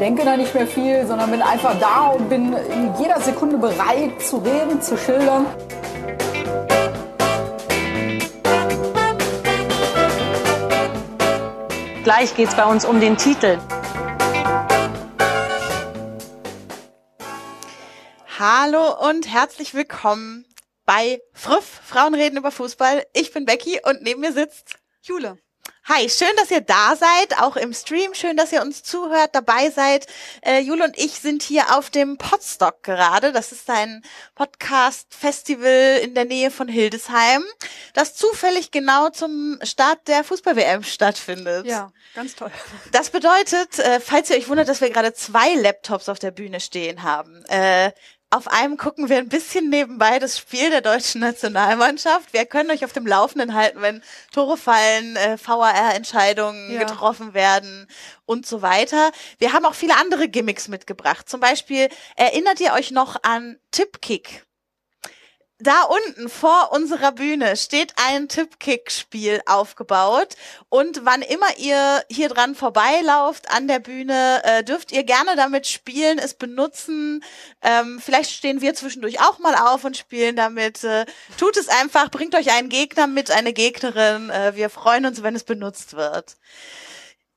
denke da nicht mehr viel, sondern bin einfach da und bin in jeder Sekunde bereit zu reden, zu schildern. Gleich geht es bei uns um den Titel. Hallo und herzlich willkommen bei Früff, Frauen reden über Fußball. Ich bin Becky und neben mir sitzt Jule. Hi, schön, dass ihr da seid, auch im Stream. Schön, dass ihr uns zuhört, dabei seid. Äh, Jule und ich sind hier auf dem Podstock gerade. Das ist ein Podcast-Festival in der Nähe von Hildesheim, das zufällig genau zum Start der Fußball-WM stattfindet. Ja, ganz toll. Das bedeutet, äh, falls ihr euch wundert, dass wir gerade zwei Laptops auf der Bühne stehen haben. Äh, auf einem gucken wir ein bisschen nebenbei das Spiel der deutschen Nationalmannschaft. Wir können euch auf dem Laufenden halten, wenn Tore fallen, äh, VAR-Entscheidungen Ja. getroffen werden und so weiter. Wir haben auch viele andere Gimmicks mitgebracht. Zum Beispiel erinnert ihr euch noch an Tipkick? Da unten vor unserer Bühne steht ein Tippkick-Spiel aufgebaut und wann immer ihr hier dran vorbeilauft an der Bühne, äh, dürft ihr gerne damit spielen, es benutzen. Ähm, vielleicht stehen wir zwischendurch auch mal auf und spielen damit. Äh, tut es einfach, bringt euch einen Gegner mit, eine Gegnerin. Äh, wir freuen uns, wenn es benutzt wird.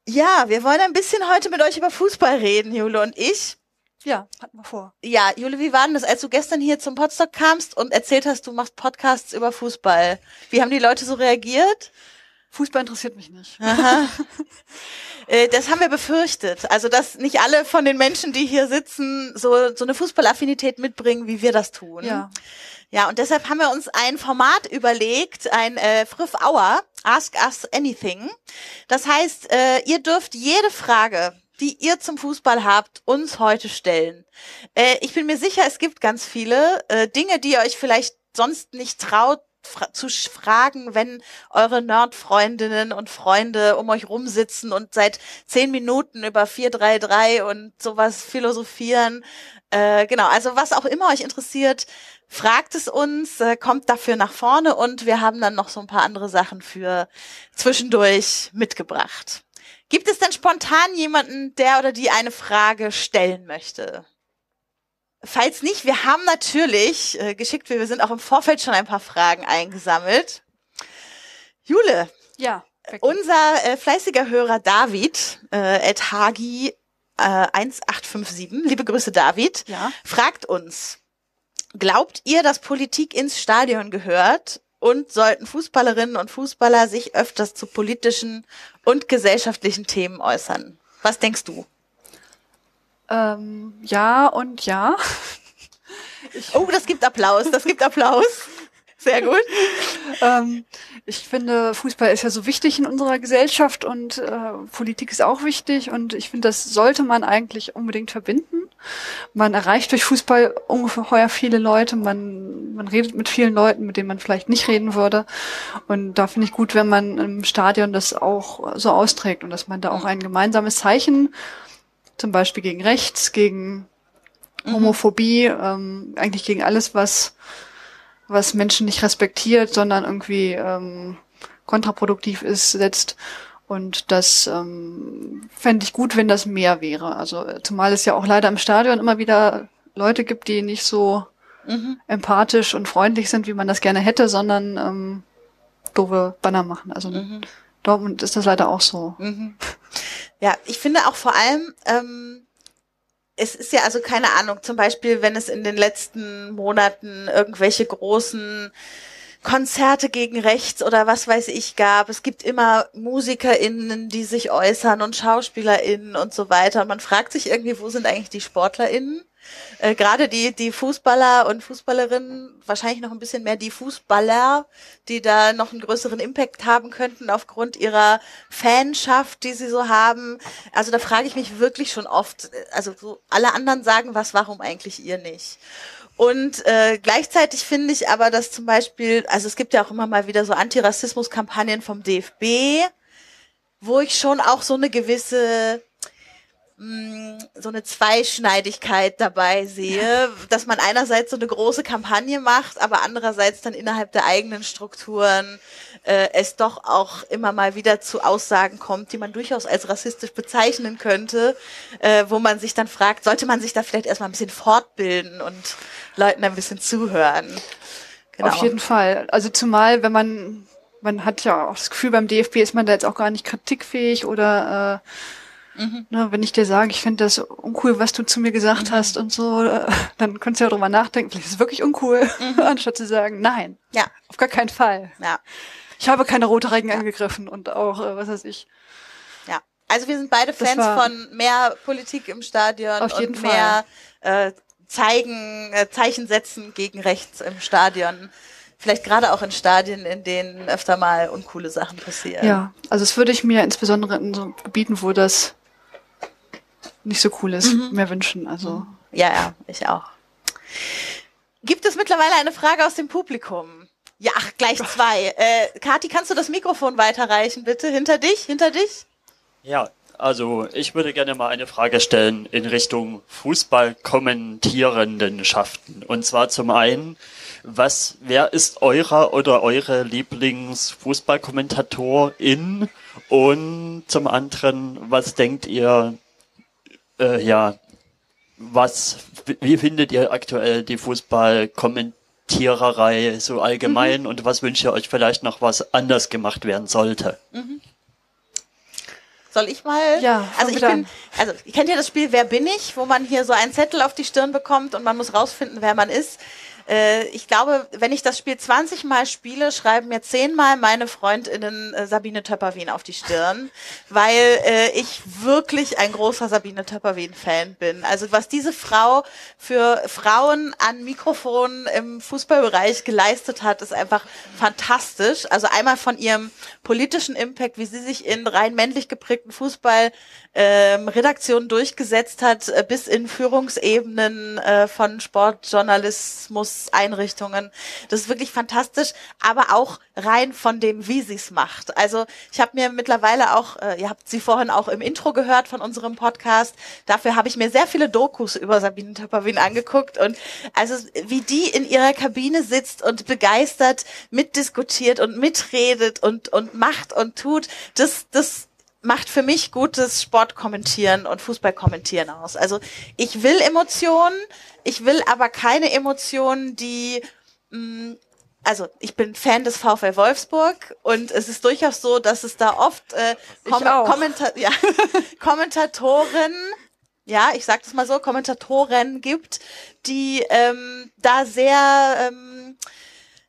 Ja, wir wollen ein bisschen heute mit euch über Fußball reden, Jule und ich. Ja, hatten wir vor. Ja, Jule, wie war denn das, als du gestern hier zum Podstock kamst und erzählt hast, du machst Podcasts über Fußball? Wie haben die Leute so reagiert? Fußball interessiert mich nicht. Aha. Äh, Das haben wir befürchtet. Also, dass nicht alle von den Menschen, die hier sitzen, so, so eine Fußballaffinität mitbringen, wie wir das tun. Ja. Ja, und deshalb haben wir uns ein Format überlegt, ein äh, Friff Hour, Ask Us Anything. Das heißt, äh, ihr dürft jede Frage, die ihr zum Fußball habt, uns heute stellen. Äh, ich bin mir sicher, es gibt ganz viele äh, Dinge, die ihr euch vielleicht sonst nicht traut zu fragen, wenn eure Nerd-Freundinnen und Freunde um euch rumsitzen und seit zehn Minuten über 433 und sowas philosophieren. Äh, genau, also was auch immer euch interessiert, fragt es uns, äh, kommt dafür nach vorne und wir haben dann noch so ein paar andere Sachen für zwischendurch mitgebracht. Gibt es denn spontan jemanden, der oder die eine Frage stellen möchte? Falls nicht, wir haben natürlich, äh, geschickt, wir sind auch im Vorfeld schon ein paar Fragen eingesammelt. Jule, Ja. Becky. unser äh, fleißiger Hörer David, äh, at Hagi äh, 1857, liebe Grüße David, Ja. fragt uns, glaubt ihr, dass Politik ins Stadion gehört und sollten Fußballerinnen und Fußballer sich öfters zu politischen und gesellschaftlichen Themen äußern? Was denkst du? Ähm, ja und ja. Oh, das gibt Applaus, das gibt Applaus. Sehr gut. ähm, ich finde, Fußball ist ja so wichtig in unserer Gesellschaft und äh, Politik ist auch wichtig und ich finde, das sollte man eigentlich unbedingt verbinden. Man erreicht durch Fußball ungeheuer viele Leute, man, man redet mit vielen Leuten, mit denen man vielleicht nicht reden würde. Und da finde ich gut, wenn man im Stadion das auch so austrägt und dass man da auch ein gemeinsames Zeichen, zum Beispiel gegen Rechts, gegen Homophobie, ähm, eigentlich gegen alles, was was Menschen nicht respektiert, sondern irgendwie ähm, kontraproduktiv ist, setzt. Und das ähm, fände ich gut, wenn das mehr wäre. Also äh, zumal es ja auch leider im Stadion immer wieder Leute gibt, die nicht so empathisch und freundlich sind, wie man das gerne hätte, sondern ähm, doofe Banner machen. Also in Dortmund ist das leider auch so. Ja, ich finde auch vor allem, ähm, es ist ja also keine Ahnung, zum Beispiel, wenn es in den letzten Monaten irgendwelche großen Konzerte gegen rechts oder was weiß ich gab. Es gibt immer MusikerInnen, die sich äußern und SchauspielerInnen und so weiter. Und man fragt sich irgendwie, wo sind eigentlich die SportlerInnen? Äh, Gerade die, die Fußballer und Fußballerinnen, wahrscheinlich noch ein bisschen mehr die Fußballer, die da noch einen größeren Impact haben könnten aufgrund ihrer Fanschaft, die sie so haben. Also da frage ich mich wirklich schon oft, äh, also so alle anderen sagen was, warum eigentlich ihr nicht? Und äh, gleichzeitig finde ich aber, dass zum Beispiel, also es gibt ja auch immer mal wieder so Antirassismus-Kampagnen vom DFB, wo ich schon auch so eine gewisse so eine Zweischneidigkeit dabei sehe, dass man einerseits so eine große Kampagne macht, aber andererseits dann innerhalb der eigenen Strukturen äh, es doch auch immer mal wieder zu Aussagen kommt, die man durchaus als rassistisch bezeichnen könnte, äh, wo man sich dann fragt, sollte man sich da vielleicht erstmal ein bisschen fortbilden und Leuten ein bisschen zuhören. Genau. Auf jeden Fall. Also zumal, wenn man, man hat ja auch das Gefühl, beim DFB ist man da jetzt auch gar nicht kritikfähig oder äh, Mhm. Na, wenn ich dir sage, ich finde das uncool, was du zu mir gesagt mhm. hast und so, äh, dann könntest du ja drüber nachdenken, vielleicht ist es wirklich uncool, mhm. anstatt zu sagen, nein. Ja. Auf gar keinen Fall. Ja. Ich habe keine rote Regen ja. angegriffen und auch, äh, was weiß ich. Ja. Also wir sind beide Fans von mehr Politik im Stadion auf jeden und Fall. mehr äh, zeigen, äh, Zeichen setzen gegen rechts im Stadion. Vielleicht gerade auch in Stadien, in denen öfter mal uncoole Sachen passieren. Ja, also es würde ich mir insbesondere in so Gebieten, wo das nicht so cool ist, mhm. mehr wünschen. Also. Ja, ja, ich auch. Gibt es mittlerweile eine Frage aus dem Publikum? Ja, ach, gleich zwei. Äh, Kati, kannst du das Mikrofon weiterreichen, bitte? Hinter dich, hinter dich? Ja, also ich würde gerne mal eine Frage stellen in Richtung Fußball-Kommentierendenschaften. Und zwar zum einen, was, wer ist eurer oder eure Lieblingsfußballkommentatorin? Und zum anderen, was denkt ihr, äh, ja, was, wie findet ihr aktuell die Fußballkommentiererei so allgemein mhm. und was wünscht ihr euch vielleicht noch, was anders gemacht werden sollte? Mhm. Soll ich mal? Ja. Also ich bin, also ihr kennt ja das Spiel Wer bin ich, wo man hier so einen Zettel auf die Stirn bekommt und man muss rausfinden, wer man ist. Äh, ich glaube, wenn ich das Spiel 20 Mal spiele, schreiben mir 10 Mal meine Freundinnen äh, Sabine Töpperwien auf die Stirn, weil äh, ich wirklich ein großer Sabine Töpperwien-Fan bin. Also was diese Frau für Frauen an Mikrofonen im Fußballbereich geleistet hat, ist einfach fantastisch. Also einmal von ihrem politischen Impact, wie sie sich in rein männlich geprägten Fußball ähm, Redaktionen durchgesetzt hat, äh, bis in Führungsebenen äh, von Sportjournalismus-Einrichtungen. Das ist wirklich fantastisch, aber auch rein von dem, wie sie es macht. Also ich habe mir mittlerweile auch, äh, ihr habt sie vorhin auch im Intro gehört von unserem Podcast, dafür habe ich mir sehr viele Dokus über Sabine Töpperwien angeguckt und also wie die in ihrer Kabine sitzt und begeistert mitdiskutiert und mitredet und, und macht und tut, das, das macht für mich gutes Sportkommentieren und Fußballkommentieren aus. Also ich will Emotionen, ich will aber keine Emotionen, die mh, mm, also ich bin Fan des VfL Wolfsburg und es ist durchaus so, dass es da oft äh, Kom Kommenta ja, Kommentatoren, ja, ich sag das mal so, Kommentatoren gibt, die ähm, da sehr ähm,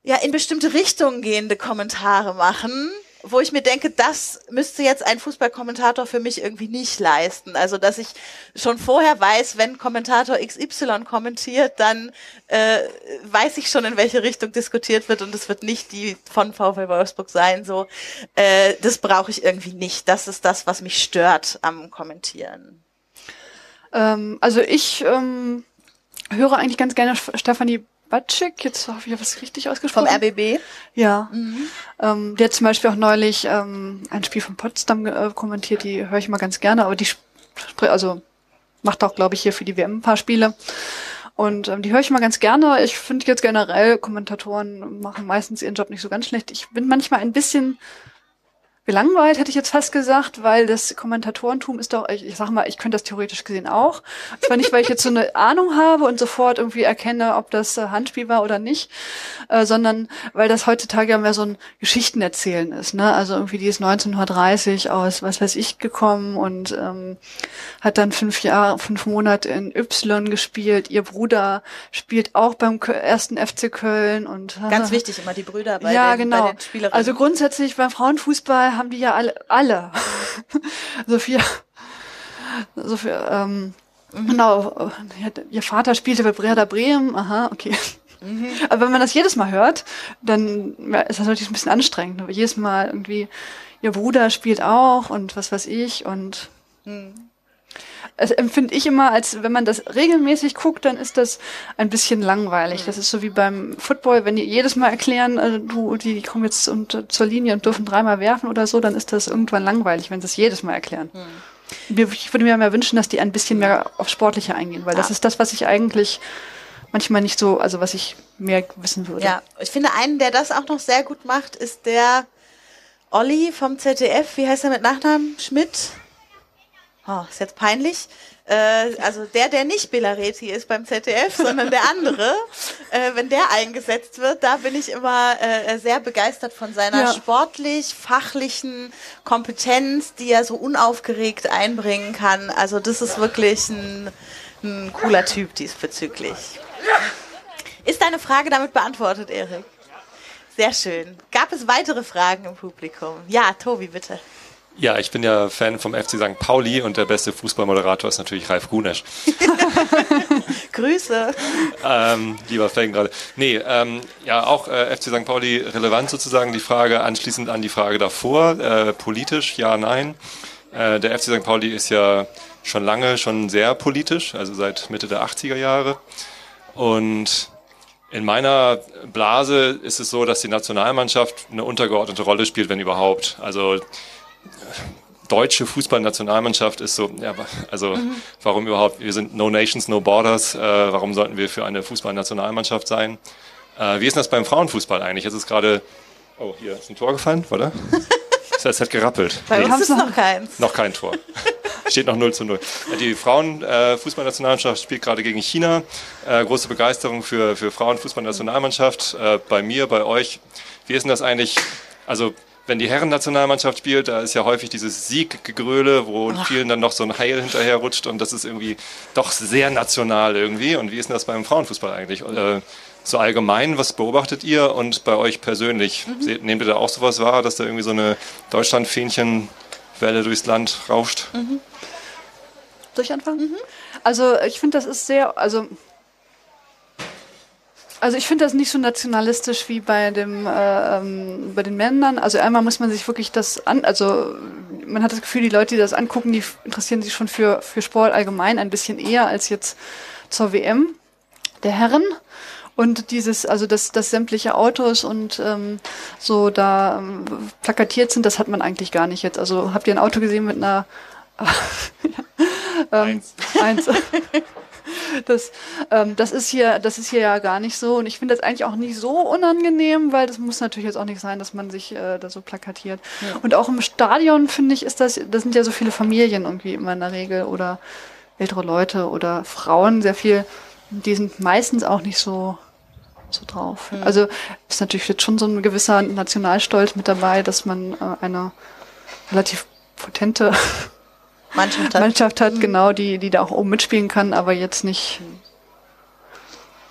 ja in bestimmte Richtungen gehende Kommentare machen wo ich mir denke, das müsste jetzt ein Fußballkommentator für mich irgendwie nicht leisten. Also, dass ich schon vorher weiß, wenn Kommentator XY kommentiert, dann äh, weiß ich schon, in welche Richtung diskutiert wird und es wird nicht die von VfL Wolfsburg sein. So, äh, das brauche ich irgendwie nicht. Das ist das, was mich stört am Kommentieren. Ähm, also ich ähm, höre eigentlich ganz gerne Stefanie Batschik, jetzt habe ich was richtig ausgesprochen. Vom RBB? Ja. Mhm. Ähm, der hat zum Beispiel auch neulich ähm, ein Spiel von Potsdam äh, kommentiert, die höre ich mal ganz gerne, aber die also macht auch, glaube ich, hier für die WM ein paar Spiele. Und ähm, die höre ich mal ganz gerne. Ich finde jetzt generell, Kommentatoren machen meistens ihren Job nicht so ganz schlecht. Ich bin manchmal ein bisschen gelangweilt, hätte ich jetzt fast gesagt, weil das Kommentatorentum ist doch, ich, ich sag mal, ich könnte das theoretisch gesehen auch. Zwar nicht, weil ich jetzt so eine Ahnung habe und sofort irgendwie erkenne, ob das äh, Handspiel war oder nicht, äh, sondern weil das heutzutage ja mehr so ein Geschichtenerzählen ist. Ne? Also irgendwie die ist 1930 aus was weiß ich gekommen und ähm, hat dann fünf Jahre, fünf Monate in Y gespielt. Ihr Bruder spielt auch beim ersten FC Köln und ganz wichtig immer die Brüder bei ja, den, genau. bei den Spielerinnen. Also grundsätzlich beim Frauenfußball haben die ja alle, alle. Sophia, Sophia, ähm, Genau, ja, ihr Vater spielte bei Werder Bremen, aha, okay. Mhm. Aber wenn man das jedes Mal hört, dann ist das natürlich ein bisschen anstrengend. Aber jedes Mal irgendwie, ihr Bruder spielt auch und was weiß ich und Mhm. Es empfinde ich immer, als wenn man das regelmäßig guckt, dann ist das ein bisschen langweilig. Das ist so wie beim Football, wenn die jedes Mal erklären, äh, du, die kommen jetzt und, äh, zur Linie und dürfen dreimal werfen oder so, dann ist das irgendwann langweilig, wenn sie es jedes Mal erklären. Mir- Ich würde mir mehr wünschen, dass die ein bisschen mehr auf Sportliche eingehen, weil das Ja. ist das, was ich eigentlich manchmal nicht so, also was ich mehr wissen würde. Ja, ich finde, einen, der das auch noch sehr gut macht, ist der Olli vom ZDF. Wie heißt er mit Nachnamen? Schmidt? Oh, ist jetzt peinlich. Äh, also der, der nicht Belareti ist beim ZDF, sondern der andere, äh, wenn der eingesetzt wird, da bin ich immer äh, sehr begeistert von seiner Ja. sportlich-fachlichen Kompetenz, die er so unaufgeregt einbringen kann. Also das ist wirklich ein, ein cooler Typ diesbezüglich. Ist deine Frage damit beantwortet, Erik? Sehr schön. Gab es weitere Fragen im Publikum? Ja, Tobi, bitte. Ja, ich bin ja Fan vom FC St. Pauli und der beste Fußballmoderator ist natürlich Ralf Gunesch. Grüße. ähm, lieber Fan gerade. Nee, ähm, ja, auch äh, FC St. Pauli relevant sozusagen die Frage, anschließend an die Frage davor, äh, politisch, ja, nein. Äh, der FC St. Pauli ist ja schon lange, schon sehr politisch, also seit Mitte der 80er Jahre. Und in meiner Blase ist es so, dass die Nationalmannschaft eine untergeordnete Rolle spielt, wenn überhaupt. Also deutsche Fußballnationalmannschaft ist so, ja, also warum überhaupt? Wir sind No Nations, No Borders. Äh, warum sollten wir für eine Fußballnationalmannschaft sein? Äh, wie ist das beim Frauenfußball eigentlich? Jetzt ist gerade, oh, hier ist ein Tor gefallen, oder? Das heißt, es hat gerappelt. Bei Nee. uns ist noch keins. Noch kein Tor. Steht noch 0 zu 0. Die Frauen-Fußballnationalmannschaft spielt gerade gegen China. Äh, große Begeisterung für, für Frauen-Fußballnationalmannschaft. Äh, bei mir, bei euch. Wie ist denn das eigentlich? Also, wenn die Herren-Nationalmannschaft spielt, da ist ja häufig dieses Sieggegröle, wo vielen dann noch so ein Heil hinterherrutscht und das ist irgendwie doch sehr national irgendwie. Und wie ist denn das beim Frauenfußball eigentlich? Äh, so allgemein, was beobachtet ihr und bei euch persönlich? Seht, nehmt ihr da auch sowas wahr, dass da irgendwie so eine Deutschland-Fähnchen-Welle durchs Land rauscht? Soll ich anfangen? Also ich finde, das ist sehr, also also ich finde das nicht so nationalistisch wie bei dem äh, ähm, bei den Männern. Also einmal muss man sich wirklich das an, also man hat das Gefühl, die Leute, die das angucken, die interessieren sich schon für für Sport allgemein ein bisschen eher als jetzt zur WM der Herren. Und dieses, also dass, dass sämtliche Autos und ähm, so da ähm, plakatiert sind, das hat man eigentlich gar nicht jetzt. Also habt ihr ein Auto gesehen mit einer ähm, eins. Das, ähm, das ist hier, das ist hier ja gar nicht so. Und ich finde das eigentlich auch nicht so unangenehm, weil das muss natürlich jetzt auch nicht sein, dass man sich äh, da so plakatiert. Und auch im Stadion finde ich, ist das, das sind ja so viele Familien irgendwie immer in der Regel oder ältere Leute oder Frauen sehr viel. Die sind meistens auch nicht so so drauf. Also ist natürlich jetzt schon so ein gewisser Nationalstolz mit dabei, dass man äh, eine relativ potente Mannschaft hat. Mannschaft hat, genau, die, die da auch oben mitspielen kann, aber jetzt nicht,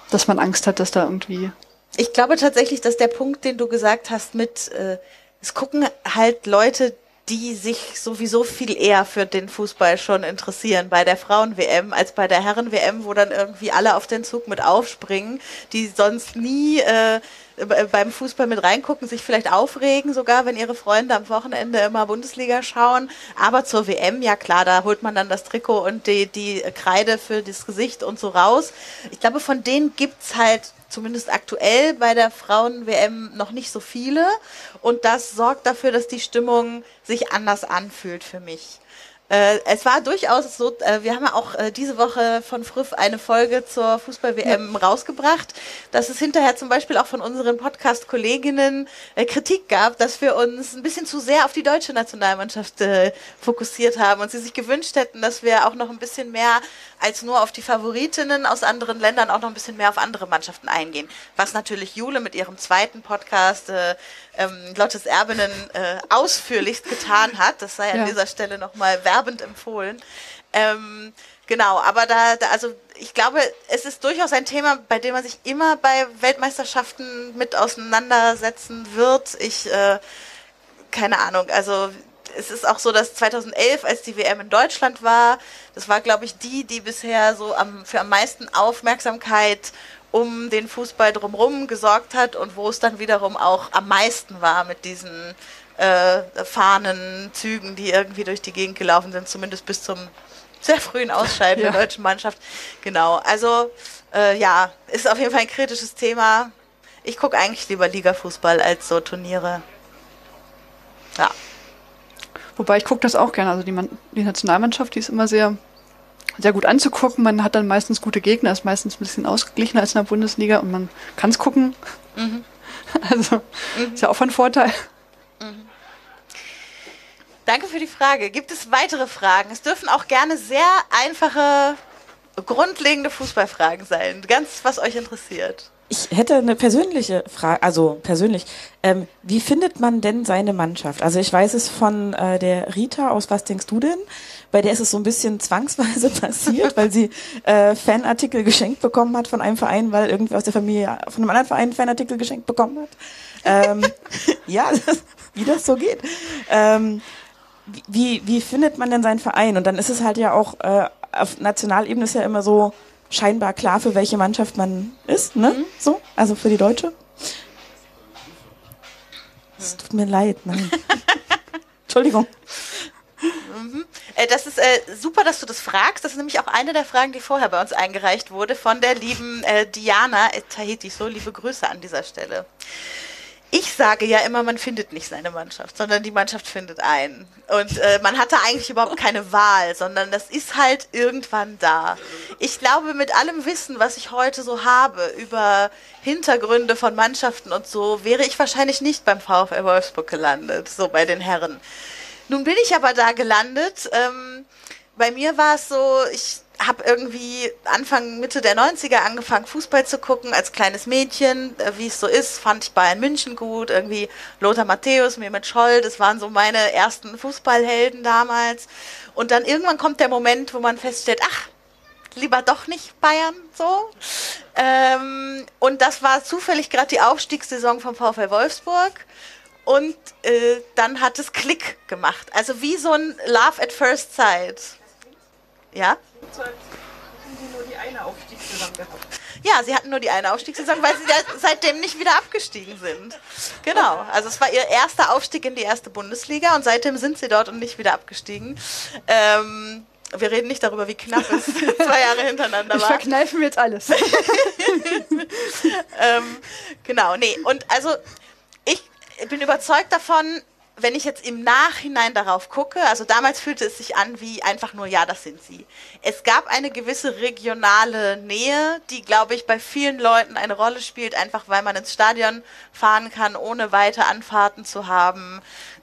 dass man Angst hat, dass da irgendwie. Ich glaube tatsächlich, dass der Punkt, den du gesagt hast, mit äh, es gucken halt Leute, die sich sowieso viel eher für den Fußball schon interessieren bei der Frauen-WM als bei der Herren-WM, wo dann irgendwie alle auf den Zug mit aufspringen, die sonst nie äh, b- beim Fußball mit reingucken, sich vielleicht aufregen sogar, wenn ihre Freunde am Wochenende immer Bundesliga schauen. Aber zur WM, ja klar, da holt man dann das Trikot und die, die Kreide für das Gesicht und so raus. Ich glaube, von denen gibt's halt zumindest aktuell bei der Frauen-WM noch nicht so viele. Und das sorgt dafür, dass die Stimmung sich anders anfühlt für mich. Äh, es war durchaus so, äh, wir haben ja auch äh, diese Woche von Friff eine Folge zur Fußball-WM rausgebracht, dass es hinterher zum Beispiel auch von unseren Podcast-Kolleginnen äh, Kritik gab, dass wir uns ein bisschen zu sehr auf die deutsche Nationalmannschaft äh, fokussiert haben und sie sich gewünscht hätten, dass wir auch noch ein bisschen mehr als nur auf die Favoritinnen aus anderen Ländern auch noch ein bisschen mehr auf andere Mannschaften eingehen. Was natürlich Jule mit ihrem zweiten Podcast äh, ähm, Lottes Erbinnen ausführlichst getan hat. Das sei an Ja. dieser Stelle nochmal werbend empfohlen. Ähm, genau, aber da, da, also ich glaube, es ist durchaus ein Thema, bei dem man sich immer bei Weltmeisterschaften mit auseinandersetzen wird. Ich, äh, keine Ahnung, also es ist auch so, dass 2011, als die WM in Deutschland war, das war, glaube ich, die, die bisher so am, für am meisten Aufmerksamkeit um den Fußball drumherum gesorgt hat und wo es dann wiederum auch am meisten war mit diesen äh, Fahnenzügen, die irgendwie durch die Gegend gelaufen sind, zumindest bis zum sehr frühen Ausscheiden ja. der deutschen Mannschaft. Genau, also äh, ja, ist auf jeden Fall ein kritisches Thema. Ich gucke eigentlich lieber Ligafußball als so Turniere. Ja. Wobei ich gucke das auch gerne. Also die, Man die Nationalmannschaft, die ist immer sehr sehr gut anzugucken. Man hat dann meistens gute Gegner, ist meistens ein bisschen ausgeglichener als in der Bundesliga und man kann es gucken. Mhm. Also mhm. ist ja auch von Vorteil. Danke für die Frage. Gibt es weitere Fragen? Es dürfen auch gerne sehr einfache, grundlegende Fußballfragen sein. Ganz, was euch interessiert. Ich hätte eine persönliche Frage, also persönlich. Ähm, wie findet man denn seine Mannschaft? Also ich weiß es von äh, der Rita aus Was denkst du denn? Bei der ist es so ein bisschen zwangsweise passiert, weil sie äh, Fanartikel geschenkt bekommen hat von einem Verein, weil irgendwie aus der Familie von einem anderen Verein Fanartikel geschenkt bekommen hat. Ähm, ja, das, wie das so geht. Ähm, wie, wie findet man denn seinen Verein? Und dann ist es halt ja auch äh, auf Nationalebene ist ja immer so, scheinbar klar, für welche Mannschaft man ist, ne? Mhm. So, also für die Deutsche. Es tut mir leid, nein. Entschuldigung. Mhm. Äh, das ist äh, super, dass du das fragst. Das ist nämlich auch eine der Fragen, die vorher bei uns eingereicht wurde von der lieben äh, Diana Tahiti. So liebe Grüße an dieser Stelle ich sage ja immer, man findet nicht seine Mannschaft, sondern die Mannschaft findet einen. Und äh, man hatte eigentlich überhaupt keine Wahl, sondern das ist halt irgendwann da. Ich glaube, mit allem Wissen, was ich heute so habe über Hintergründe von Mannschaften und so, wäre ich wahrscheinlich nicht beim VfL Wolfsburg gelandet, so bei den Herren. Nun bin ich aber da gelandet. Ähm, bei mir war es so, ich habe irgendwie Anfang, Mitte der 90er angefangen, Fußball zu gucken als kleines Mädchen. Äh, wie es so ist, fand ich Bayern München gut. Irgendwie Lothar Matthäus, Mehmet Scholl, das waren so meine ersten Fußballhelden damals. Und dann irgendwann kommt der Moment, wo man feststellt, ach, lieber doch nicht Bayern so. Ähm, und das war zufällig gerade die Aufstiegssaison vom VfL Wolfsburg. Und äh, dann hat es Klick gemacht. Also wie so ein Love at First Sight. Ja? Ja, sie hatten nur die eine Aufstiegssaison, weil sie seitdem nicht wieder abgestiegen sind. Genau. Also es war ihr erster Aufstieg in die erste Bundesliga und seitdem sind sie dort und nicht wieder abgestiegen. Ähm, wir reden nicht darüber, wie knapp es zwei Jahre hintereinander war. Ich verkneife mir jetzt alles. ähm, genau, nee. Und also ich bin überzeugt davon, wenn ich jetzt im Nachhinein darauf gucke, also damals fühlte es sich an wie einfach nur, ja, das sind sie. Es gab eine gewisse regionale Nähe, die, glaube ich, bei vielen Leuten eine Rolle spielt, einfach weil man ins Stadion fahren kann, ohne weite Anfahrten zu haben.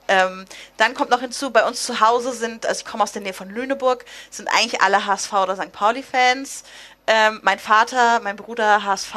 Ähm, dann kommt noch hinzu, bei uns zu Hause sind, also ich komme aus der Nähe von Lüneburg, sind eigentlich alle HSV oder St. Pauli-Fans. Ähm, mein Vater, mein Bruder HSV,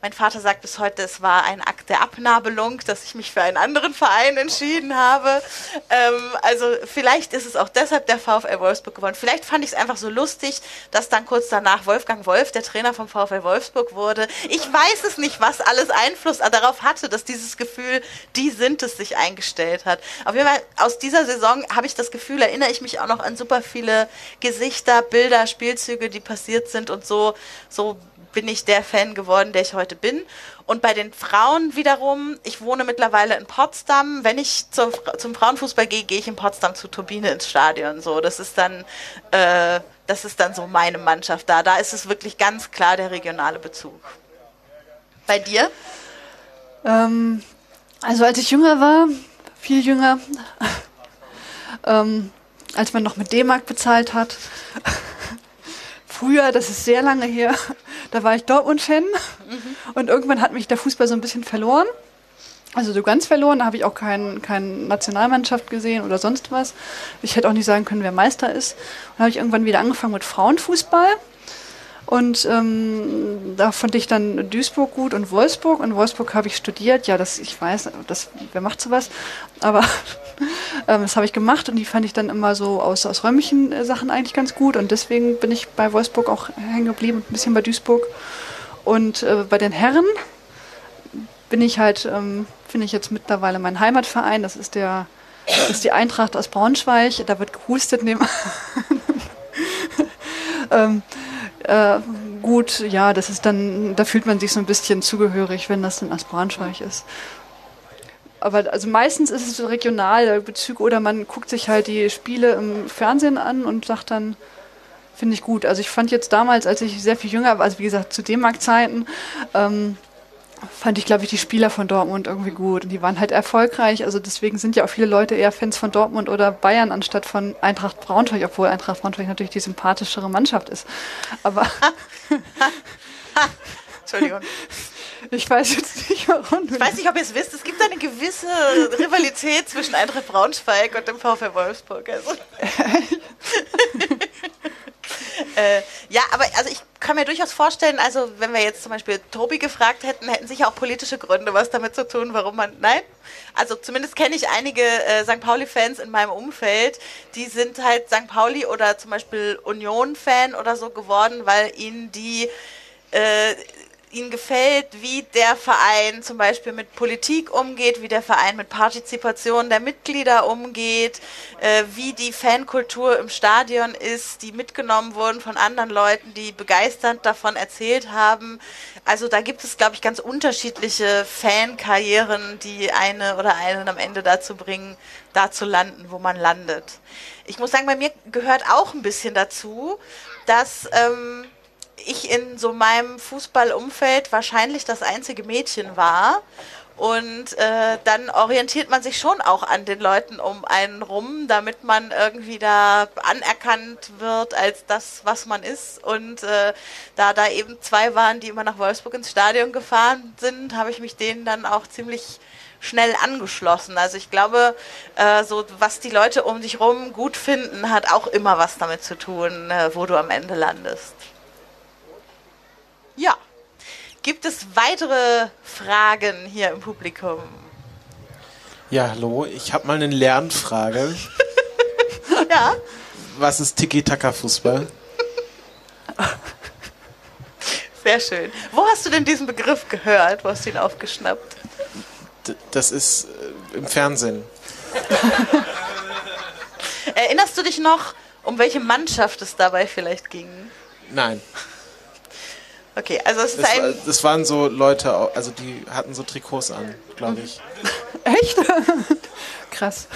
mein Vater sagt bis heute, es war ein Akt der Abnabelung, dass ich mich für einen anderen Verein entschieden habe. Ähm, also vielleicht ist es auch deshalb der VfL Wolfsburg geworden. Vielleicht fand ich es einfach so lustig, dass dann kurz danach Wolfgang Wolf der Trainer vom VfL Wolfsburg wurde. Ich weiß es nicht, was alles Einfluss darauf hatte, dass dieses Gefühl, die sind es, sich eingestellt hat. Auf jeden Fall aus dieser Saison habe ich das Gefühl, erinnere ich mich auch noch an super viele Gesichter, Bilder, Spielzüge, die passiert sind und so so, bin ich der Fan geworden, der ich heute bin. Und bei den Frauen wiederum, ich wohne mittlerweile in Potsdam. Wenn ich zum, zum Frauenfußball gehe, gehe ich in Potsdam zu Turbine ins Stadion. So, das ist dann, äh, das ist dann so meine Mannschaft da. Da ist es wirklich ganz klar der regionale Bezug. Bei dir? Ähm, also als ich jünger war, viel jünger, ähm, als man noch mit D-Mark bezahlt hat, früher, das ist sehr lange her, da war ich Dortmund-Fan mhm. und irgendwann hat mich der Fußball so ein bisschen verloren. Also so ganz verloren, da habe ich auch keine kein Nationalmannschaft gesehen oder sonst was. Ich hätte auch nicht sagen können, wer Meister ist. Und dann habe ich irgendwann wieder angefangen mit Frauenfußball. Und ähm, da fand ich dann Duisburg gut und Wolfsburg. In Wolfsburg habe ich studiert. Ja, das, ich weiß, das, wer macht sowas? Aber ähm, das habe ich gemacht und die fand ich dann immer so aus, aus räumlichen äh, Sachen eigentlich ganz gut. Und deswegen bin ich bei Wolfsburg auch hängen geblieben und ein bisschen bei Duisburg. Und äh, bei den Herren bin ich halt, ähm, finde ich jetzt mittlerweile mein Heimatverein. Das ist der Das ist die Eintracht aus Braunschweig. Da wird gehustet neben. ähm, äh, gut, ja, das ist dann, da fühlt man sich so ein bisschen zugehörig, wenn das dann aus Braunschweig ist. Aber also meistens ist es so regional Bezug oder man guckt sich halt die Spiele im Fernsehen an und sagt dann, finde ich gut. Also ich fand jetzt damals, als ich sehr viel jünger war, also wie gesagt zu D-Mark-Zeiten, ähm, fand ich, glaube ich, die Spieler von Dortmund irgendwie gut. Und die waren halt erfolgreich. Also deswegen sind ja auch viele Leute eher Fans von Dortmund oder Bayern anstatt von Eintracht Braunschweig, obwohl Eintracht Braunschweig natürlich die sympathischere Mannschaft ist. Aber Entschuldigung. ich weiß jetzt nicht, warum Ich weiß nicht, ob ihr es wisst, es gibt eine gewisse Rivalität zwischen Eintracht Braunschweig und dem VfL Wolfsburg. Also. äh, ja, aber also ich kann mir durchaus vorstellen, also wenn wir jetzt zum Beispiel Tobi gefragt hätten, hätten sicher auch politische Gründe was damit zu tun, warum man. Nein? Also zumindest kenne ich einige äh, St. Pauli-Fans in meinem Umfeld, die sind halt St. Pauli oder zum Beispiel Union-Fan oder so geworden, weil ihnen die äh, ihnen gefällt, wie der Verein zum Beispiel mit Politik umgeht, wie der Verein mit Partizipation der Mitglieder umgeht, äh, wie die Fankultur im Stadion ist, die mitgenommen wurden von anderen Leuten, die begeisternd davon erzählt haben. Also da gibt es, glaube ich, ganz unterschiedliche Fankarrieren, die eine oder einen am Ende dazu bringen, da zu landen, wo man landet. Ich muss sagen, bei mir gehört auch ein bisschen dazu, dass ähm, ich in so meinem Fußballumfeld wahrscheinlich das einzige Mädchen war. Und äh, dann orientiert man sich schon auch an den Leuten um einen rum, damit man irgendwie da anerkannt wird als das, was man ist. Und äh, da da eben zwei waren, die immer nach Wolfsburg ins Stadion gefahren sind, habe ich mich denen dann auch ziemlich schnell angeschlossen. Also ich glaube, äh, so was die Leute um dich rum gut finden, hat auch immer was damit zu tun, äh, wo du am Ende landest. Ja. Gibt es weitere Fragen hier im Publikum? Ja, hallo, ich habe mal eine Lernfrage. Ja. Was ist Tiki-Taka-Fußball? Sehr schön. Wo hast du denn diesen Begriff gehört? Wo hast du ihn aufgeschnappt? D das ist äh, im Fernsehen. Erinnerst du dich noch, um welche Mannschaft es dabei vielleicht ging? Nein. Okay, also es ist Das, war, ein. das waren so Leute, also die hatten so Trikots an, glaube ich. Echt? Krass.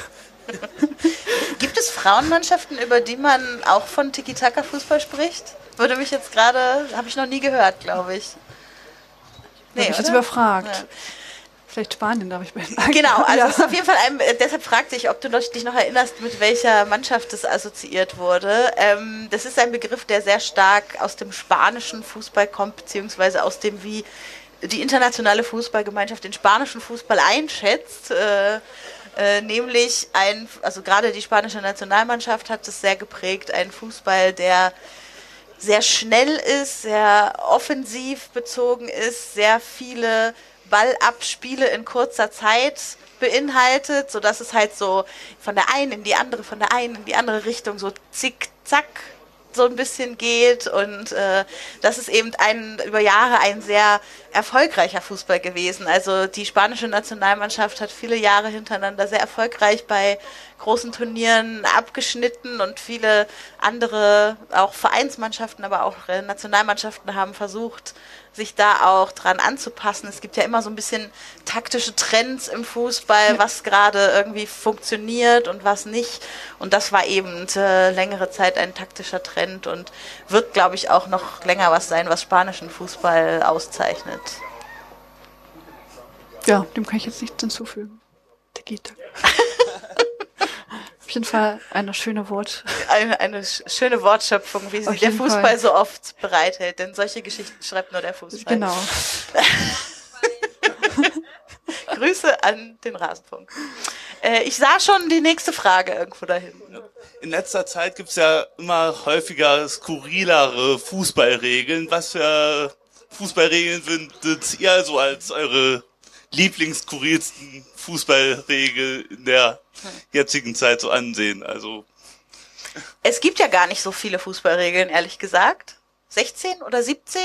Gibt es Frauenmannschaften, über die man auch von Tiki-Taka-Fußball spricht? Würde mich jetzt gerade. Habe ich noch nie gehört, glaube ich. Nee, ich jetzt überfragt. Ja. Vielleicht Spanien, darf ich bin. Genau, also ja. es ist auf jeden Fall ein, äh, deshalb fragte ich, ob du noch, dich noch erinnerst, mit welcher Mannschaft es assoziiert wurde. Ähm, das ist ein Begriff, der sehr stark aus dem spanischen Fußball kommt, beziehungsweise aus dem, wie die internationale Fußballgemeinschaft den spanischen Fußball einschätzt. Äh, äh, nämlich ein, also gerade die spanische Nationalmannschaft hat es sehr geprägt, ein Fußball, der sehr schnell ist, sehr offensiv bezogen ist, sehr viele Ballabspiele in kurzer Zeit beinhaltet, so dass es halt so von der einen in die andere, von der einen in die andere Richtung so zick-zack so ein bisschen geht und äh, das ist eben ein über Jahre ein sehr erfolgreicher Fußball gewesen. Also die spanische Nationalmannschaft hat viele Jahre hintereinander sehr erfolgreich bei großen Turnieren abgeschnitten und viele andere, auch Vereinsmannschaften, aber auch Nationalmannschaften haben versucht, sich da auch dran anzupassen. Es gibt ja immer so ein bisschen taktische Trends im Fußball, was gerade irgendwie funktioniert und was nicht. Und das war eben äh, längere Zeit ein taktischer Trend und wird, glaube ich, auch noch länger was sein, was spanischen Fußball auszeichnet. Ja, dem kann ich jetzt nichts hinzufügen. Tiki-Taka. Auf jeden Fall eine schöne Wort. Eine, eine sch- schöne Wortschöpfung, wie sie der Fußball Fall. so oft bereithält, denn solche Geschichten schreibt nur der Fußball. Genau. Grüße an den Rasenfunk. Äh, ich sah schon die nächste Frage irgendwo dahin. In letzter Zeit gibt's ja immer häufiger skurrilere Fußballregeln. Was für Fußballregeln würdet ihr so als eure lieblingsskurrilsten Fußballregel in der jetzigen Zeit so ansehen? Also Es gibt ja gar nicht so viele Fußballregeln, ehrlich gesagt. 16 oder 17?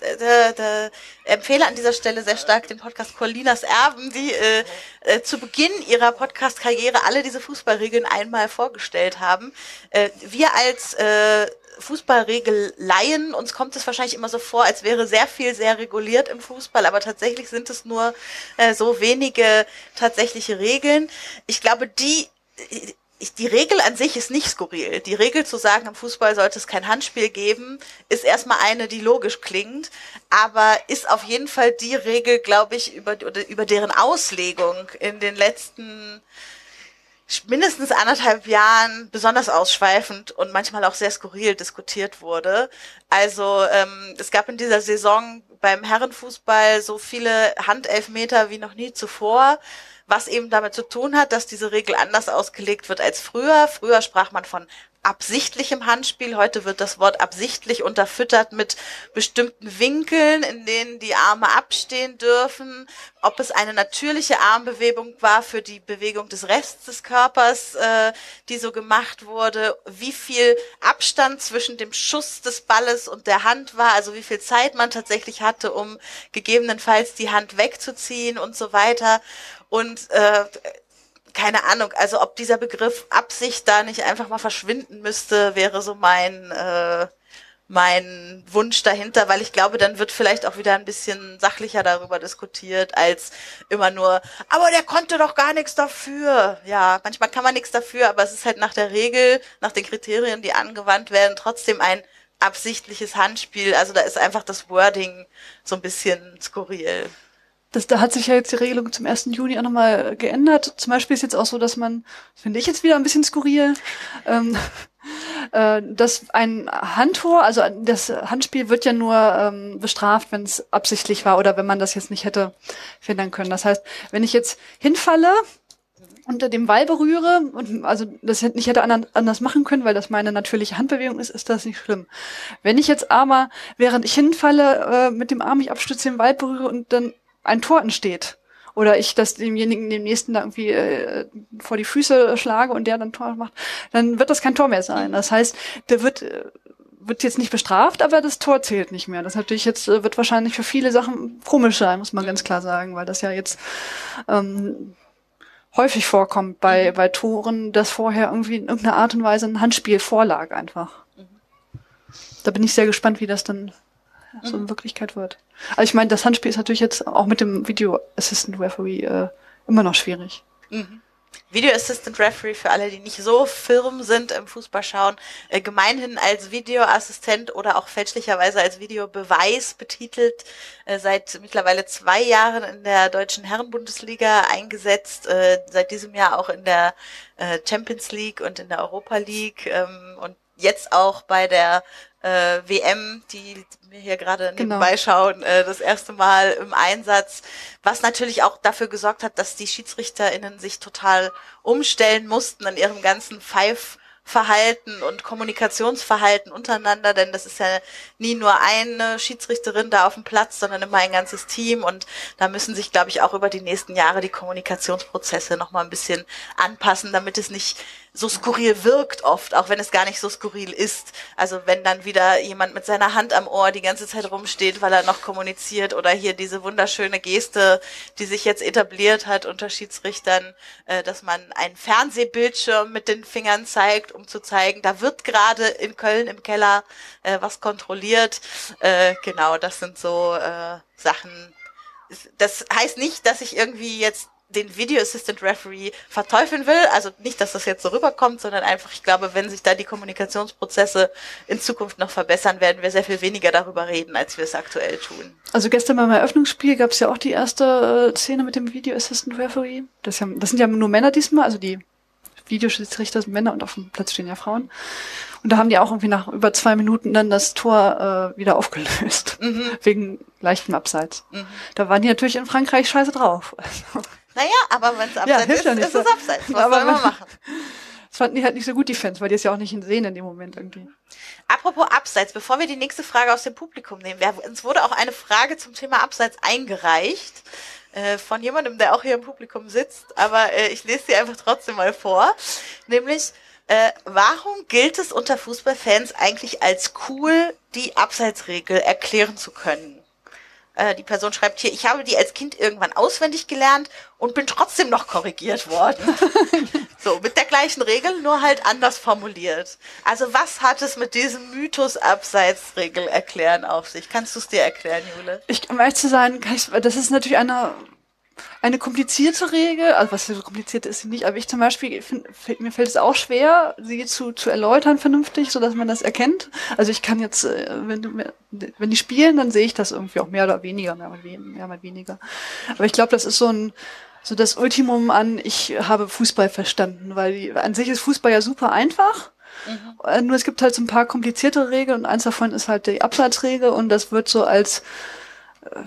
Äh, äh, empfehle an dieser Stelle sehr stark den Podcast Colinas Erben, die äh, äh, zu Beginn ihrer Podcast-Karriere alle diese Fußballregeln einmal vorgestellt haben. Äh, wir als äh, Fußballregel-Laien, uns kommt es wahrscheinlich immer so vor, als wäre sehr viel sehr reguliert im Fußball, aber tatsächlich sind es nur äh, so wenige tatsächliche Regeln. Ich glaube, die ich, die Regel an sich ist nicht skurril. Die Regel zu sagen, im Fußball sollte es kein Handspiel geben, ist erstmal eine, die logisch klingt, aber ist auf jeden Fall die Regel, glaube ich, über, über deren Auslegung in den letzten mindestens anderthalb Jahren besonders ausschweifend und manchmal auch sehr skurril diskutiert wurde. Also ähm, es gab in dieser Saison beim Herrenfußball so viele Handelfmeter wie noch nie zuvor was eben damit zu tun hat, dass diese Regel anders ausgelegt wird als früher. Früher sprach man von absichtlichem Handspiel. Heute wird das Wort absichtlich unterfüttert mit bestimmten Winkeln, in denen die Arme abstehen dürfen. Ob es eine natürliche Armbewegung war für die Bewegung des Rests des Körpers, äh, die so gemacht wurde, wie viel Abstand zwischen dem Schuss des Balles und der Hand war, also wie viel Zeit man tatsächlich hatte, um gegebenenfalls die Hand wegzuziehen und so weiter. Und äh, keine Ahnung, also ob dieser Begriff Absicht da nicht einfach mal verschwinden müsste, wäre so mein äh, mein Wunsch dahinter, weil ich glaube, dann wird vielleicht auch wieder ein bisschen sachlicher darüber diskutiert, als immer nur, aber der konnte doch gar nichts dafür. Ja, manchmal kann man nichts dafür, aber es ist halt nach der Regel, nach den Kriterien, die angewandt werden, trotzdem ein absichtliches Handspiel. Also da ist einfach das Wording so ein bisschen skurril das, da hat sich ja jetzt die Regelung zum 1. Juni auch nochmal geändert. Zum Beispiel ist jetzt auch so, dass man, finde ich jetzt wieder ein bisschen skurril, ähm, äh, dass ein Handtor, also das Handspiel wird ja nur ähm, bestraft, wenn es absichtlich war oder wenn man das jetzt nicht hätte finden können. Das heißt, wenn ich jetzt hinfalle, unter dem Ball berühre und also das nicht hätte anders machen können, weil das meine natürliche Handbewegung ist, ist das nicht schlimm. Wenn ich jetzt aber, während ich hinfalle, äh, mit dem Arm mich abstütze, den Ball berühre und dann ein Tor entsteht oder ich das demjenigen, dem nächsten da irgendwie äh, vor die Füße schlage und der dann Tor macht, dann wird das kein Tor mehr sein. Das heißt, der wird äh, wird jetzt nicht bestraft, aber das Tor zählt nicht mehr. Das natürlich jetzt äh, wird wahrscheinlich für viele Sachen komisch sein, muss man ganz klar sagen, weil das ja jetzt ähm, häufig vorkommt bei bei Toren, dass vorher irgendwie in irgendeiner Art und Weise ein Handspiel vorlag einfach. Da bin ich sehr gespannt, wie das dann so in Wirklichkeit wird. Also ich meine, das Handspiel ist natürlich jetzt auch mit dem Video Assistant Referee äh, immer noch schwierig. Mhm. Video Assistant Referee für alle, die nicht so firm sind im Fußballschauen, äh, gemeinhin als Videoassistent oder auch fälschlicherweise als Videobeweis betitelt, äh, seit mittlerweile zwei Jahren in der deutschen Herrenbundesliga eingesetzt, äh, seit diesem Jahr auch in der äh, Champions League und in der Europa League ähm, und jetzt auch bei der äh, WM, die mir hier gerade genau. nebenbei schauen, äh, das erste Mal im Einsatz, was natürlich auch dafür gesorgt hat, dass die SchiedsrichterInnen sich total umstellen mussten an ihrem ganzen Pfeif Verhalten und Kommunikationsverhalten untereinander, denn das ist ja nie nur eine Schiedsrichterin da auf dem Platz, sondern immer ein ganzes Team und da müssen sich, glaube ich, auch über die nächsten Jahre die Kommunikationsprozesse nochmal ein bisschen anpassen, damit es nicht so skurril wirkt oft, auch wenn es gar nicht so skurril ist. Also wenn dann wieder jemand mit seiner Hand am Ohr die ganze Zeit rumsteht, weil er noch kommuniziert oder hier diese wunderschöne Geste, die sich jetzt etabliert hat unter Schiedsrichtern, äh, dass man einen Fernsehbildschirm mit den Fingern zeigt, um zu zeigen, da wird gerade in Köln im Keller äh, was kontrolliert. Äh, genau, das sind so äh, Sachen. Das heißt nicht, dass ich irgendwie jetzt den Video Assistant Referee verteufeln will. Also nicht, dass das jetzt so rüberkommt, sondern einfach, ich glaube, wenn sich da die Kommunikationsprozesse in Zukunft noch verbessern, werden wir sehr viel weniger darüber reden, als wir es aktuell tun. Also gestern beim Eröffnungsspiel gab es ja auch die erste äh, Szene mit dem Video Assistant Referee. Das, ja, das sind ja nur Männer diesmal, also die Videoschiedsrichter sind Männer und auf dem Platz stehen ja Frauen. Und da haben die auch irgendwie nach über zwei Minuten dann das Tor äh, wieder aufgelöst. Mhm. Wegen leichtem Abseits. Mhm. Da waren die natürlich in Frankreich scheiße drauf. Naja, aber wenn es abseits ja, ist, ja ist es abseits. Was aber soll man machen? Das fanden die halt nicht so gut, die Fans, weil die es ja auch nicht sehen in dem Moment irgendwie. Apropos Abseits, bevor wir die nächste Frage aus dem Publikum nehmen, wir, uns wurde auch eine Frage zum Thema Abseits eingereicht äh, von jemandem, der auch hier im Publikum sitzt, aber äh, ich lese sie einfach trotzdem mal vor. Nämlich, Äh, warum gilt es unter Fußballfans eigentlich als cool, die Abseitsregel erklären zu können? Äh, die Person schreibt hier, ich habe die als Kind irgendwann auswendig gelernt und bin trotzdem noch korrigiert worden. so, mit der gleichen Regel, nur halt anders formuliert. Also was hat es mit diesem Mythos Abseitsregel erklären auf sich? Kannst du es dir erklären, Jule? Ich, um ehrlich zu sein, das ist natürlich eine eine komplizierte Regel, also was so kompliziert ist sie nicht, aber ich zum Beispiel, find, mir fällt es auch schwer, sie zu, zu erläutern vernünftig, so dass man das erkennt. Also ich kann jetzt, äh, wenn, du, wenn die spielen, dann sehe ich das irgendwie auch mehr oder weniger, mehr mal, mehr mal weniger. Aber ich glaube, das ist so ein, so das Ultimum an, ich habe Fußball verstanden, weil die, an sich ist Fußball ja super einfach. Mhm. Nur es gibt halt so ein paar komplizierte Regeln und eins davon ist halt die Abseitsregel und das wird so als äh,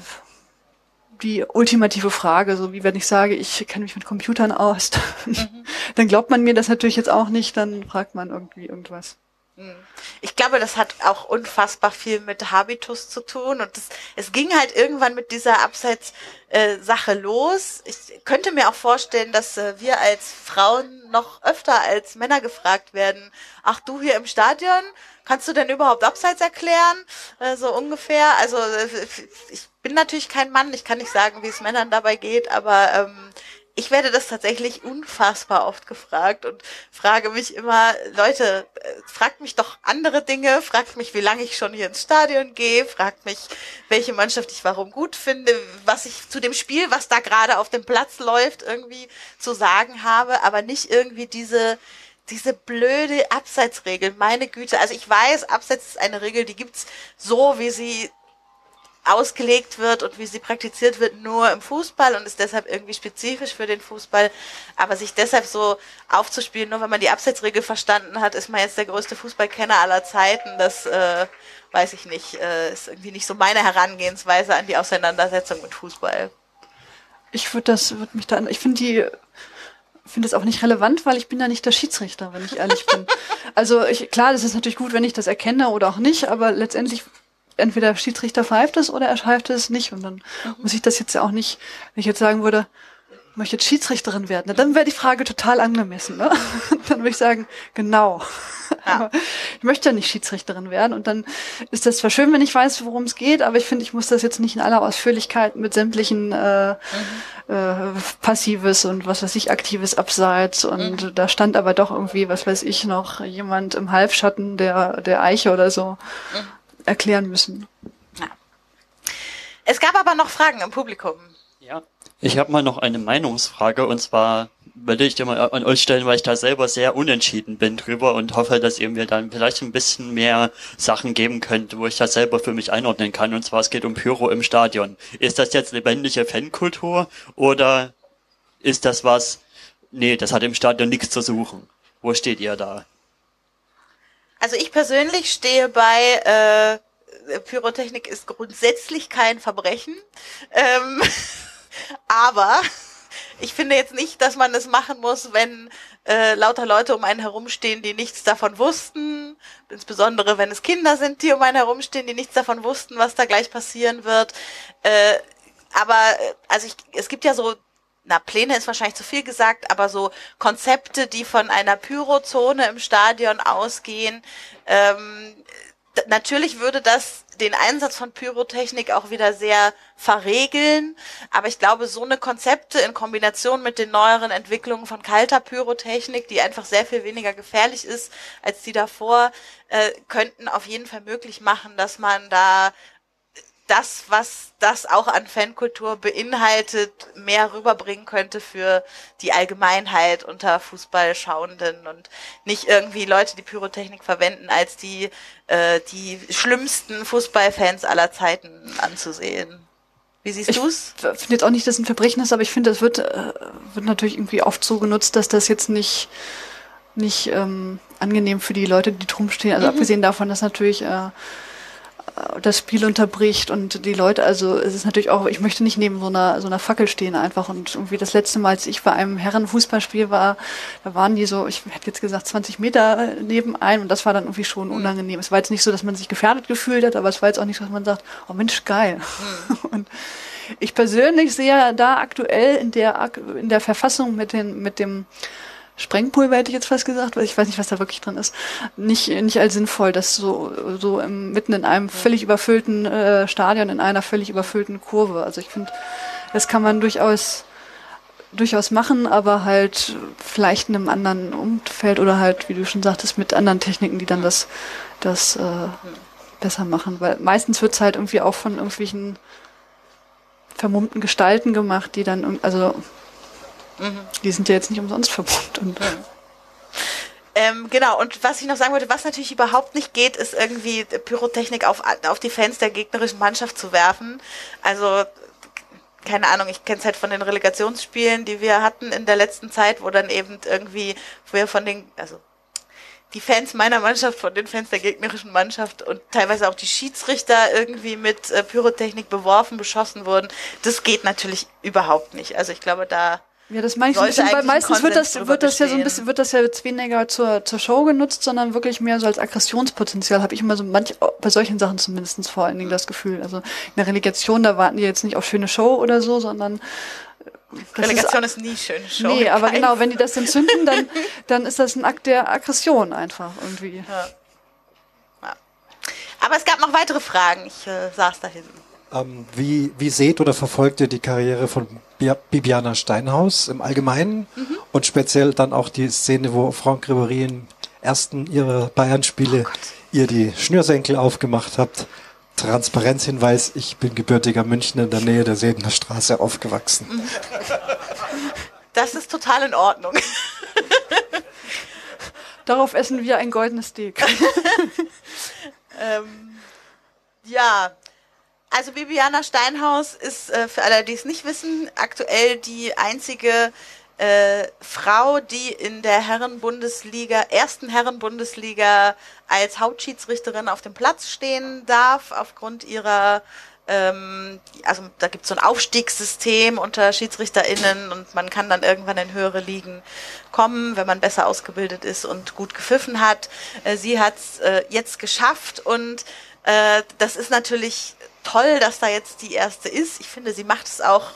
die ultimative Frage, so wie wenn ich sage, ich kenne mich mit Computern aus, mhm. dann glaubt man mir das natürlich jetzt auch nicht, dann fragt man irgendwie irgendwas. Mhm. Ich glaube, das hat auch unfassbar viel mit Habitus zu tun und das, es ging halt irgendwann mit dieser Abseits-Sache äh, los. Ich könnte mir auch vorstellen, dass äh, wir als Frauen noch öfter als Männer gefragt werden, ach du hier im Stadion, kannst du denn überhaupt Abseits erklären? Äh, so ungefähr. Also äh, ich bin natürlich kein Mann, ich kann nicht sagen, wie es Männern dabei geht, aber ähm, ich werde das tatsächlich unfassbar oft gefragt und frage mich immer, Leute, äh, fragt mich doch andere Dinge, fragt mich, wie lange ich schon hier ins Stadion gehe, fragt mich, welche Mannschaft ich warum gut finde, was ich zu dem Spiel, was da gerade auf dem Platz läuft, irgendwie zu sagen habe, aber nicht irgendwie diese diese blöde Abseitsregel, meine Güte. Also ich weiß, Abseits ist eine Regel, die gibt's so, wie sie ausgelegt wird und wie sie praktiziert wird, nur im Fußball und ist deshalb irgendwie spezifisch für den Fußball. Aber sich deshalb so aufzuspielen, nur wenn man die Abseitsregel verstanden hat, ist man jetzt der größte Fußballkenner aller Zeiten. Das äh, weiß ich nicht. Äh, ist irgendwie nicht so meine Herangehensweise an die Auseinandersetzung mit Fußball. Ich würde das, würde mich da, ich finde die finde es auch nicht relevant, weil ich bin ja nicht der Schiedsrichter, wenn ich ehrlich bin. Also ich, klar, das ist natürlich gut, wenn ich das erkenne oder auch nicht, aber letztendlich entweder der Schiedsrichter pfeift es oder er pfeift es nicht. Und dann mhm. muss ich das jetzt ja auch nicht, wenn ich jetzt sagen würde, ich möchte jetzt Schiedsrichterin werden, ne, dann wäre die Frage total angemessen. Ne? Dann würde ich sagen, genau. Ja. ich möchte ja nicht Schiedsrichterin werden. Und dann ist das zwar schön, wenn ich weiß, worum es geht, aber ich finde, ich muss das jetzt nicht in aller Ausführlichkeit mit sämtlichen äh, mhm. äh, Passives und was weiß ich, aktives Abseits. Und mhm. da stand aber doch irgendwie, was weiß ich, noch jemand im Halbschatten der, der Eiche oder so. Mhm erklären müssen. Ja. Es gab aber noch Fragen im Publikum. Ja, ich habe mal noch eine Meinungsfrage und zwar würde ich dir mal an euch stellen, weil ich da selber sehr unentschieden bin drüber und hoffe, dass ihr mir dann vielleicht ein bisschen mehr Sachen geben könnt, wo ich das selber für mich einordnen kann. Und zwar es geht um Pyro im Stadion. Ist das jetzt lebendige Fankultur oder ist das was, nee, das hat im Stadion nichts zu suchen. Wo steht ihr da? Also ich persönlich stehe bei äh, Pyrotechnik ist grundsätzlich kein Verbrechen. Ähm, aber ich finde jetzt nicht, dass man es machen muss, wenn äh, lauter Leute um einen herumstehen, die nichts davon wussten. Insbesondere wenn es Kinder sind, die um einen herumstehen, die nichts davon wussten, was da gleich passieren wird. Äh, aber äh, also ich, es gibt ja so na, Pläne ist wahrscheinlich zu viel gesagt, aber so Konzepte, die von einer Pyrozone im Stadion ausgehen, ähm, natürlich würde das den Einsatz von Pyrotechnik auch wieder sehr verregeln. Aber ich glaube, so eine Konzepte in Kombination mit den neueren Entwicklungen von kalter Pyrotechnik, die einfach sehr viel weniger gefährlich ist als die davor, äh, könnten auf jeden Fall möglich machen, dass man da das, was das auch an Fankultur beinhaltet, mehr rüberbringen könnte für die Allgemeinheit unter Fußballschauenden und nicht irgendwie Leute, die Pyrotechnik verwenden, als die, äh, die schlimmsten Fußballfans aller Zeiten anzusehen. Wie siehst du es? Ich finde jetzt auch nicht, dass es ein Verbrechen ist, aber ich finde, das wird, äh, wird natürlich irgendwie oft so genutzt, dass das jetzt nicht, nicht ähm, angenehm für die Leute, die drum stehen. Also mhm. abgesehen davon, dass natürlich äh, das Spiel unterbricht und die Leute, also es ist natürlich auch, ich möchte nicht neben so einer so einer Fackel stehen einfach und irgendwie das letzte Mal, als ich bei einem Herrenfußballspiel war, da waren die so, ich hätte jetzt gesagt 20 Meter neben ein und das war dann irgendwie schon mhm. unangenehm. Es war jetzt nicht so, dass man sich gefährdet gefühlt hat, aber es war jetzt auch nicht so, dass man sagt, oh Mensch, geil. Mhm. Und ich persönlich sehe da aktuell in der in der Verfassung mit den mit dem Sprengpulver hätte ich jetzt fast gesagt, weil ich weiß nicht, was da wirklich drin ist, nicht, nicht als sinnvoll, das so, so im, mitten in einem völlig überfüllten äh, Stadion, in einer völlig überfüllten Kurve. Also ich finde, das kann man durchaus durchaus machen, aber halt vielleicht in einem anderen Umfeld oder halt, wie du schon sagtest, mit anderen Techniken, die dann das, das äh, besser machen. Weil meistens wird's halt irgendwie auch von irgendwelchen vermummten Gestalten gemacht, die dann, also die sind ja jetzt nicht umsonst ja. Ähm, genau, und was ich noch sagen wollte, was natürlich überhaupt nicht geht, ist irgendwie Pyrotechnik auf, auf die Fans der gegnerischen Mannschaft zu werfen. Also keine Ahnung, ich kenne es halt von den Relegationsspielen, die wir hatten in der letzten Zeit, wo dann eben irgendwie, wo wir von den, also die Fans meiner Mannschaft, von den Fans der gegnerischen Mannschaft und teilweise auch die Schiedsrichter irgendwie mit äh, Pyrotechnik beworfen, beschossen wurden. Das geht natürlich überhaupt nicht. Also ich glaube, da ja, das meine ich ein bisschen, weil meistens wird das, wird das ja so ein bisschen, wird das ja jetzt weniger zur, zur Show genutzt, sondern wirklich mehr so als Aggressionspotenzial, habe ich immer so manch, bei solchen Sachen zumindestens vor allen Dingen das Gefühl. Also in der Relegation, da warten die jetzt nicht auf schöne Show oder so, sondern das Relegation ist, ist nie schöne Show. Nee, aber genau, wenn die das entzünden, dann, dann ist das ein Akt der Aggression einfach irgendwie. Ja. ja. Aber es gab noch weitere Fragen. Ich äh, saß da hinten. Ähm, wie, wie seht oder verfolgt ihr die Karriere von Bibiana Steinhaus im Allgemeinen mhm. und speziell dann auch die Szene, wo Franck Ribéry im ersten ihrer Bayern-Spiele oh ihr die Schnürsenkel aufgemacht habt? Transparenzhinweis, ich bin gebürtiger München in der Nähe der Sedener Straße aufgewachsen. Mhm. Das ist total in Ordnung. Darauf essen wir ein goldenes Steak. ähm, ja, also Bibiana Steinhaus ist, äh, für alle, die es nicht wissen, aktuell die einzige äh, Frau, die in der Herrenbundesliga, ersten Herrenbundesliga als Hauptschiedsrichterin auf dem Platz stehen darf, aufgrund ihrer ähm, also da gibt es so ein Aufstiegssystem unter SchiedsrichterInnen und man kann dann irgendwann in höhere Ligen kommen, wenn man besser ausgebildet ist und gut gepfiffen hat. Äh, sie hat es äh, jetzt geschafft und äh, das ist natürlich toll, dass da jetzt die erste ist. Ich finde, sie macht es auch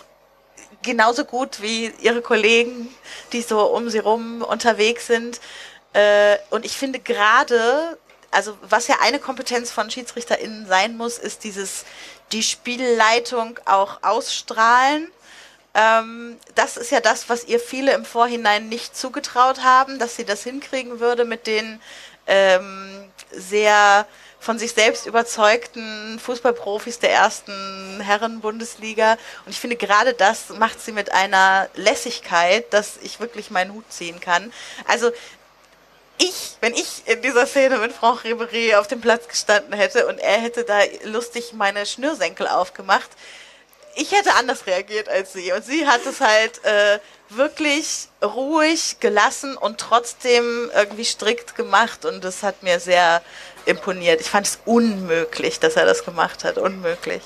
genauso gut wie ihre Kollegen, die so um sie rum unterwegs sind. Äh, und ich finde gerade, also was ja eine Kompetenz von SchiedsrichterInnen sein muss, ist dieses, die Spielleitung auch ausstrahlen. Ähm, das ist ja das, was ihr viele im Vorhinein nicht zugetraut haben, dass sie das hinkriegen würde mit den ähm, sehr von sich selbst überzeugten Fußballprofis der ersten Herren-Bundesliga. Und ich finde, gerade das macht sie mit einer Lässigkeit, dass ich wirklich meinen Hut ziehen kann. Also, ich, wenn ich in dieser Szene mit Franck Ribéry auf dem Platz gestanden hätte und er hätte da lustig meine Schnürsenkel aufgemacht, ich hätte anders reagiert als sie. Und sie hat es halt äh, wirklich ruhig, gelassen und trotzdem irgendwie strikt gemacht. Und das hat mir sehr imponiert. Ich fand es unmöglich, dass er das gemacht hat. Unmöglich.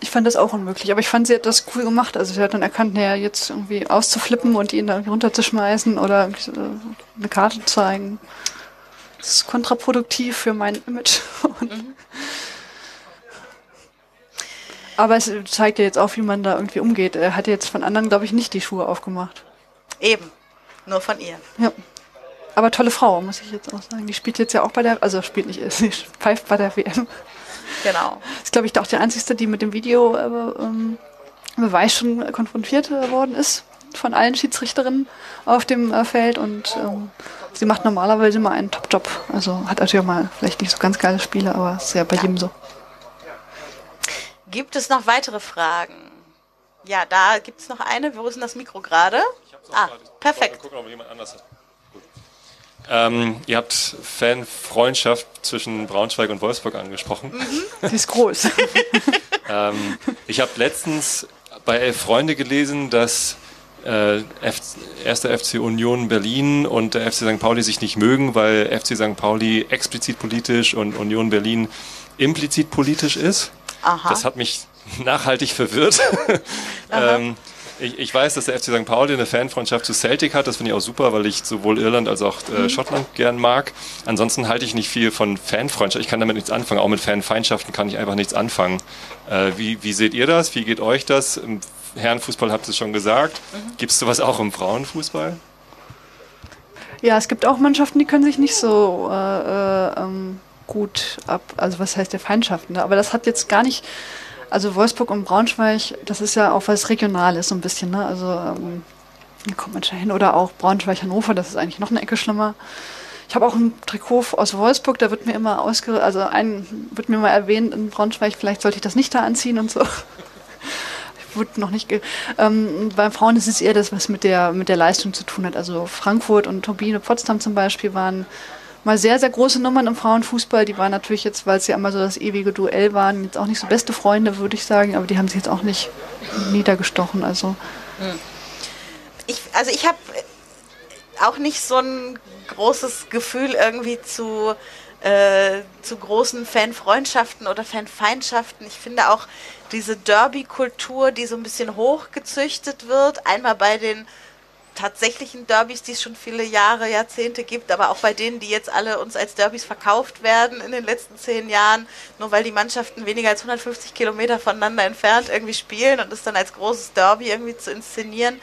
Ich fand das auch unmöglich, aber ich fand, sie hat das cool gemacht. Also sie hat dann erkannt, naja, jetzt irgendwie auszuflippen und ihn da runterzuschmeißen oder eine Karte zu zeigen. Das ist kontraproduktiv für mein Image. Mhm. Aber es zeigt ja jetzt auch, wie man da irgendwie umgeht. Er hat jetzt von anderen, glaube ich, nicht die Schuhe aufgemacht. Eben. Nur von ihr. Ja. Aber tolle Frau, muss ich jetzt auch sagen. Die spielt jetzt ja auch bei der, also spielt nicht, sie pfeift bei der WM. Genau. Ist, glaube ich, auch die einzige, die mit dem Video äh, ähm, Beweis schon konfrontiert äh, worden ist von allen Schiedsrichterinnen auf dem äh, Feld und ähm, sie macht normalerweise immer einen Top-Job. Also hat natürlich auch mal vielleicht nicht so ganz geile Spiele, aber ist ja bei ja. jedem so. Gibt es noch weitere Fragen? Ja, da gibt es noch eine. Wo ist denn das Mikro gerade? Ah, perfekt. Gucken, ob jemand anders hat. Ähm, ihr habt Fanfreundschaft zwischen Braunschweig und Wolfsburg angesprochen. Mhm. Die ist groß. ähm, ich habe letztens bei Elf Freunde gelesen, dass äh, F erster FC Union Berlin und der FC St. Pauli sich nicht mögen, weil FC St. Pauli explizit politisch und Union Berlin implizit politisch ist. Aha. Das hat mich nachhaltig verwirrt. ähm, ich, ich, weiß, dass der FC St. Pauli eine Fanfreundschaft zu Celtic hat. Das finde ich auch super, weil ich sowohl Irland als auch äh, mhm. Schottland gern mag. Ansonsten halte ich nicht viel von Fanfreundschaft. Ich kann damit nichts anfangen. Auch mit Fanfeindschaften kann ich einfach nichts anfangen. Äh, wie, wie seht ihr das? Wie geht euch das? Ähm, Herrenfußball habt ihr schon gesagt. Mhm. Gibt es sowas auch im Frauenfußball? Ja, es gibt auch Mannschaften, die können sich nicht so äh, äh, ähm, gut ab, also was heißt der Feindschaften, ne? aber das hat jetzt gar nicht, also Wolfsburg und Braunschweig, das ist ja auch was Regionales so ein bisschen, ne? also ähm, kommt man schnell hin oder auch Braunschweig-Hannover, das ist eigentlich noch eine Ecke schlimmer. Ich habe auch ein Trikot aus Wolfsburg, da wird mir immer ausge, also ein wird mir mal erwähnt in Braunschweig, vielleicht sollte ich das nicht da anziehen und so. Wurde noch nicht. Ähm, beim Frauen ist es eher das, was mit der mit der Leistung zu tun hat. Also Frankfurt und Turbine Potsdam zum Beispiel waren mal sehr sehr große Nummern im Frauenfußball. Die waren natürlich jetzt, weil es ja immer so das ewige Duell waren, jetzt auch nicht so beste Freunde, würde ich sagen. Aber die haben sich jetzt auch nicht niedergestochen. Also ich, also ich habe auch nicht so ein großes Gefühl irgendwie zu, äh, zu großen Fanfreundschaften oder Fanfeindschaften. Ich finde auch diese Derby-Kultur, die so ein bisschen hochgezüchtet wird, einmal bei den tatsächlichen Derbys, die es schon viele Jahre, Jahrzehnte gibt, aber auch bei denen, die jetzt alle uns als Derbys verkauft werden in den letzten zehn Jahren, nur weil die Mannschaften weniger als 150 Kilometer voneinander entfernt irgendwie spielen und es dann als großes Derby irgendwie zu inszenieren.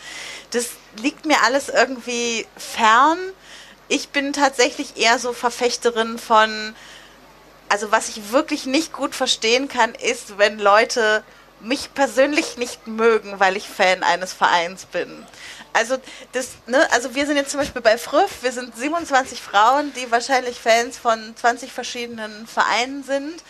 Das liegt mir alles irgendwie fern. Ich bin tatsächlich eher so Verfechterin von, also was ich wirklich nicht gut verstehen kann, ist, wenn Leute mich persönlich nicht mögen, weil ich Fan eines Vereins bin. Also das, ne, also wir sind jetzt zum Beispiel bei Früff, wir sind 27 Frauen, die wahrscheinlich Fans von 20 verschiedenen Vereinen sind,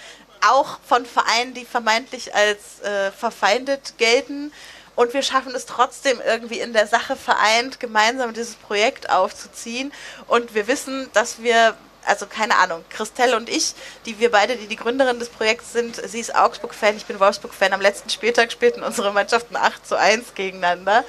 auch von Vereinen, die vermeintlich als äh, verfeindet gelten. Und wir schaffen es trotzdem irgendwie in der Sache vereint, gemeinsam dieses Projekt aufzuziehen. Und wir wissen, dass wir also keine Ahnung, Christelle und ich, die wir beide, die die Gründerin des Projekts sind, sie ist Augsburg-Fan, ich bin Wolfsburg-Fan. Am letzten Spieltag spielten unsere Mannschaften 8 zu 1 gegeneinander.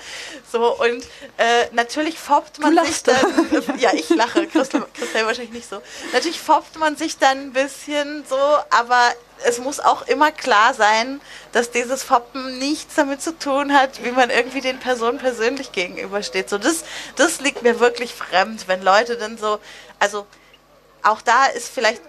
So, und äh, natürlich foppt man sich dann, ja, ich lache, Christelle, Christelle wahrscheinlich nicht so. Natürlich foppt man sich dann ein bisschen so, aber es muss auch immer klar sein, dass dieses Foppen nichts damit zu tun hat, wie man irgendwie den Personen persönlich gegenübersteht. So, das, das liegt mir wirklich fremd, wenn Leute dann so, also auch da ist vielleicht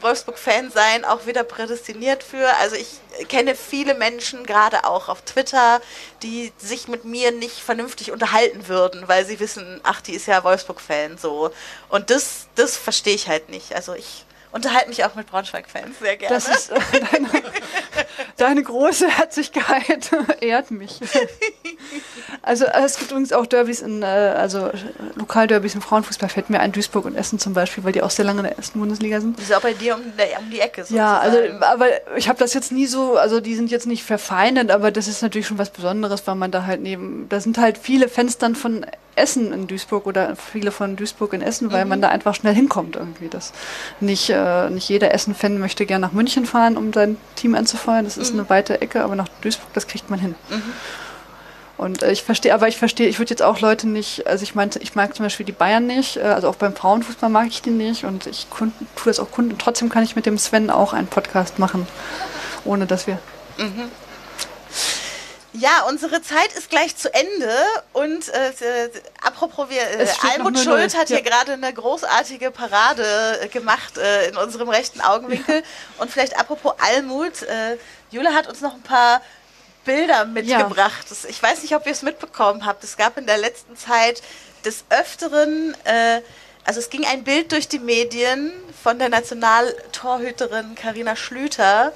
Wolfsburg-Fan sein auch wieder prädestiniert für. Also ich kenne viele Menschen, gerade auch auf Twitter, die sich mit mir nicht vernünftig unterhalten würden, weil sie wissen, ach, die ist ja Wolfsburg-Fan so. Und das, das verstehe ich halt nicht. Also ich unterhalte mich auch mit Braunschweig-Fans sehr gerne. Das ist äh, deine, große Herzlichkeit ehrt mich. Also äh, es gibt übrigens auch Derbys in, äh, also Lokalderbys im Frauenfußball fällt mir ein, Duisburg und Essen zum Beispiel, weil die auch sehr lange in der ersten Bundesliga sind. Das ist auch bei dir um, der, um die Ecke sozusagen. Ja, also aber ich habe das jetzt nie so, also die sind jetzt nicht verfeindet, aber das ist natürlich schon was Besonderes, weil man da halt neben, da sind halt viele Fans dann von Essen in Duisburg oder viele von Duisburg in Essen, weil Mhm. man da einfach schnell hinkommt irgendwie. Das nicht, äh, nicht jeder Essen-Fan möchte gerne nach München fahren, um sein Team anzufeuern. Das ist Mhm. eine weite Ecke, aber nach Duisburg, das kriegt man hin. Mhm. Und äh, ich verstehe, aber ich verstehe, ich würde jetzt auch Leute nicht, also ich meinte, ich mag zum Beispiel die Bayern nicht, äh, also auch beim Frauenfußball mag ich die nicht und ich tue das auch Kunden. Trotzdem kann ich mit dem Sven auch einen Podcast machen, ohne dass wir. Mhm. Ja, unsere Zeit ist gleich zu Ende und äh, äh, apropos, wir, äh, Almut 0-0, Schuld hat ja. hier gerade eine großartige Parade äh, gemacht äh, in unserem rechten Augenwinkel und vielleicht apropos Almut, äh, Jule hat uns noch ein paar Bilder mitgebracht. Das, ich weiß nicht, ob ihr es mitbekommen habt. Es gab in der letzten Zeit des Öfteren, äh, also es ging ein Bild durch die Medien von der Nationaltorhüterin Karina Schlüter,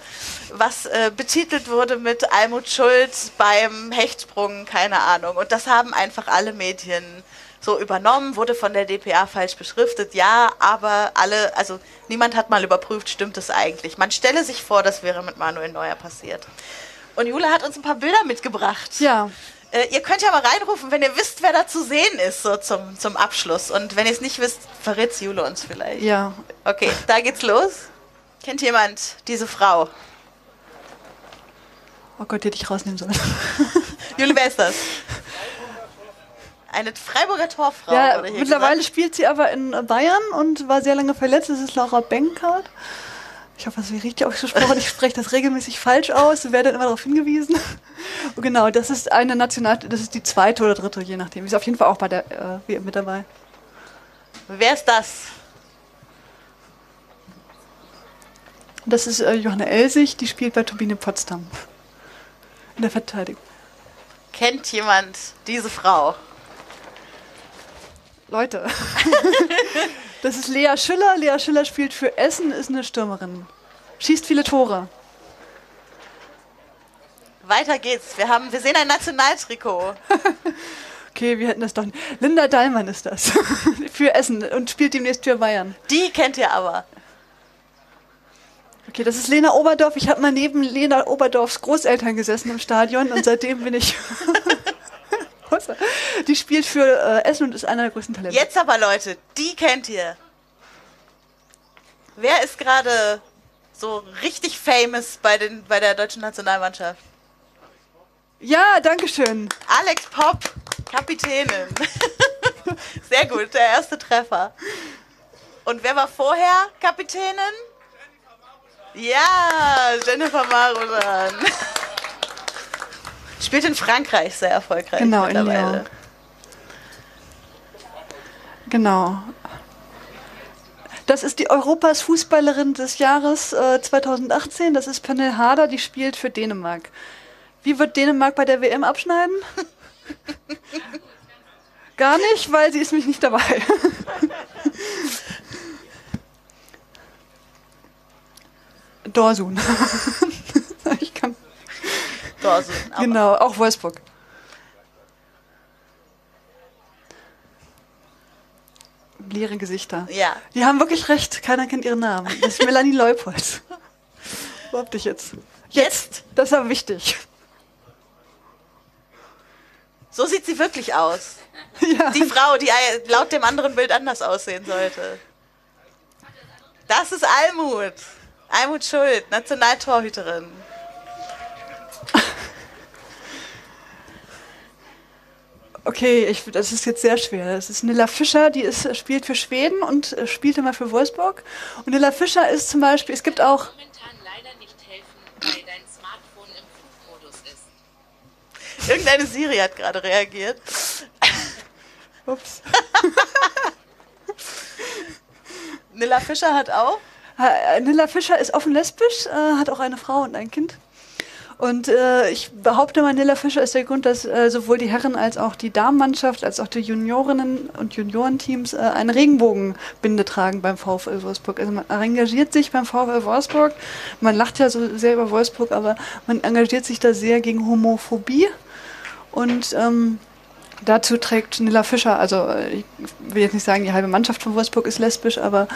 was äh, betitelt wurde mit Almut Schuld beim Hechtsprung, keine Ahnung. Und das haben einfach alle Medien so übernommen, wurde von der DPA falsch beschriftet, ja, aber alle, also niemand hat mal überprüft, stimmt es eigentlich. Man stelle sich vor, das wäre mit Manuel Neuer passiert. Und Jule hat uns ein paar Bilder mitgebracht. Ja. Äh, ihr könnt ja mal reinrufen, wenn ihr wisst, wer da zu sehen ist, so zum, zum Abschluss. Und wenn ihr es nicht wisst, verrät Jule uns vielleicht. Ja. Okay, da geht's los. Kennt jemand diese Frau? Oh Gott, hätte ich rausnehmen sollen. Jule, wer ist das? Eine Freiburger Torfrau. ja, mittlerweile gesagt. spielt sie aber in Bayern und war sehr lange verletzt. Das ist Laura Benkert. Ich hoffe, das ist richtig ausgesprochen. Ich spreche das regelmäßig falsch aus werde immer darauf hingewiesen. Und genau, das ist eine National, das ist die zweite oder dritte, je nachdem. Ist auf jeden Fall auch bei der äh, WM mit dabei. Wer ist das? Das ist äh, Johanna Elsig, die spielt bei Turbine Potsdam. In der Verteidigung. Kennt jemand diese Frau? Leute. das ist Lea Schüller. Lea Schüller spielt für Essen, ist eine Stürmerin. Schießt viele Tore. Weiter geht's. Wir, haben, wir sehen ein Nationaltrikot. Okay, wir hätten das doch. Linda Dallmann ist das. für Essen und spielt demnächst für Bayern. Die kennt ihr aber. Okay, das ist Lena Oberdorf. Ich habe mal neben Lena Oberdorfs Großeltern gesessen im Stadion und seitdem bin ich. die spielt für äh, Essen und ist einer der größten Talente. Jetzt aber, Leute, die kennt ihr. Wer ist gerade so richtig famous bei, den, bei der deutschen Nationalmannschaft? Ja, danke schön. Alex Popp, Kapitänin. Sehr gut, der erste Treffer. Und wer war vorher Kapitänin? Ja, Jennifer Marudan. Spielt in Frankreich sehr erfolgreich Genau, in mittlerweile. Lyon. Genau. Das ist die Europas Fußballerin des Jahres äh, 2018. Das ist Pernille Harder, die spielt für Dänemark. Wie wird Dänemark bei der WM abschneiden? Gar nicht, weil sie ist mich nicht dabei. Dorsun. ich kann. Dorsun, Genau, auch Wolfsburg. Leere Gesichter. Ja. Die haben wirklich recht, keiner kennt ihren Namen. Das ist Melanie Leupold. Wo hab dich jetzt? Jetzt! Das ist aber wichtig. So sieht sie wirklich aus. Die Frau, die laut dem anderen Bild anders aussehen sollte. Das ist Almut. Almut Schuld, Nationaltorhüterin. Okay, ich, das ist jetzt sehr schwer. Das ist Nilla Fischer, die ist, spielt für Schweden und äh, spielte mal für Wolfsburg. Und Nilla Fischer ist zum Beispiel, es gibt auch. Irgendeine Siri hat gerade reagiert. Ups. Nilla Fischer hat auch. Äh, Nilla Fischer ist offen lesbisch, äh, hat auch eine Frau und ein Kind. Und äh, ich behaupte mal, Nilla Fischer ist der Grund, dass äh, sowohl die Herren als auch die Damenmannschaft, als auch die Juniorinnen und Juniorenteams äh, eine Regenbogenbinde tragen beim VfL Wolfsburg. Also man engagiert sich beim VfL Wolfsburg. Man lacht ja so sehr über Wolfsburg, aber man engagiert sich da sehr gegen Homophobie. Und ähm, dazu trägt Nilla Fischer, also äh, ich will jetzt nicht sagen, die halbe Mannschaft von Wolfsburg ist lesbisch, aber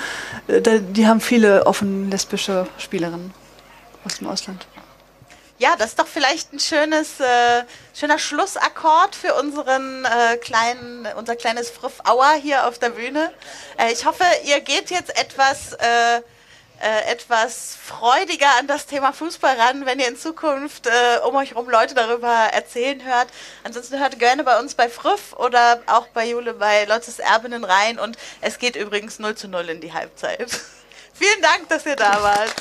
äh, die haben viele offen lesbische Spielerinnen aus dem Ausland. Ja, das ist doch vielleicht ein schönes, äh, schöner Schlussakkord für unseren äh, kleinen, unser kleines Friff Hour hier auf der Bühne. Äh, ich hoffe, ihr geht jetzt etwas, äh, äh, etwas freudiger an das Thema Fußball ran, wenn ihr in Zukunft äh, um euch herum Leute darüber erzählen hört. Ansonsten hört gerne bei uns bei Friff oder auch bei Jule bei Lottes Erbinnen rein und es geht übrigens 0 zu 0 in die Halbzeit. Vielen Dank, dass ihr da wart.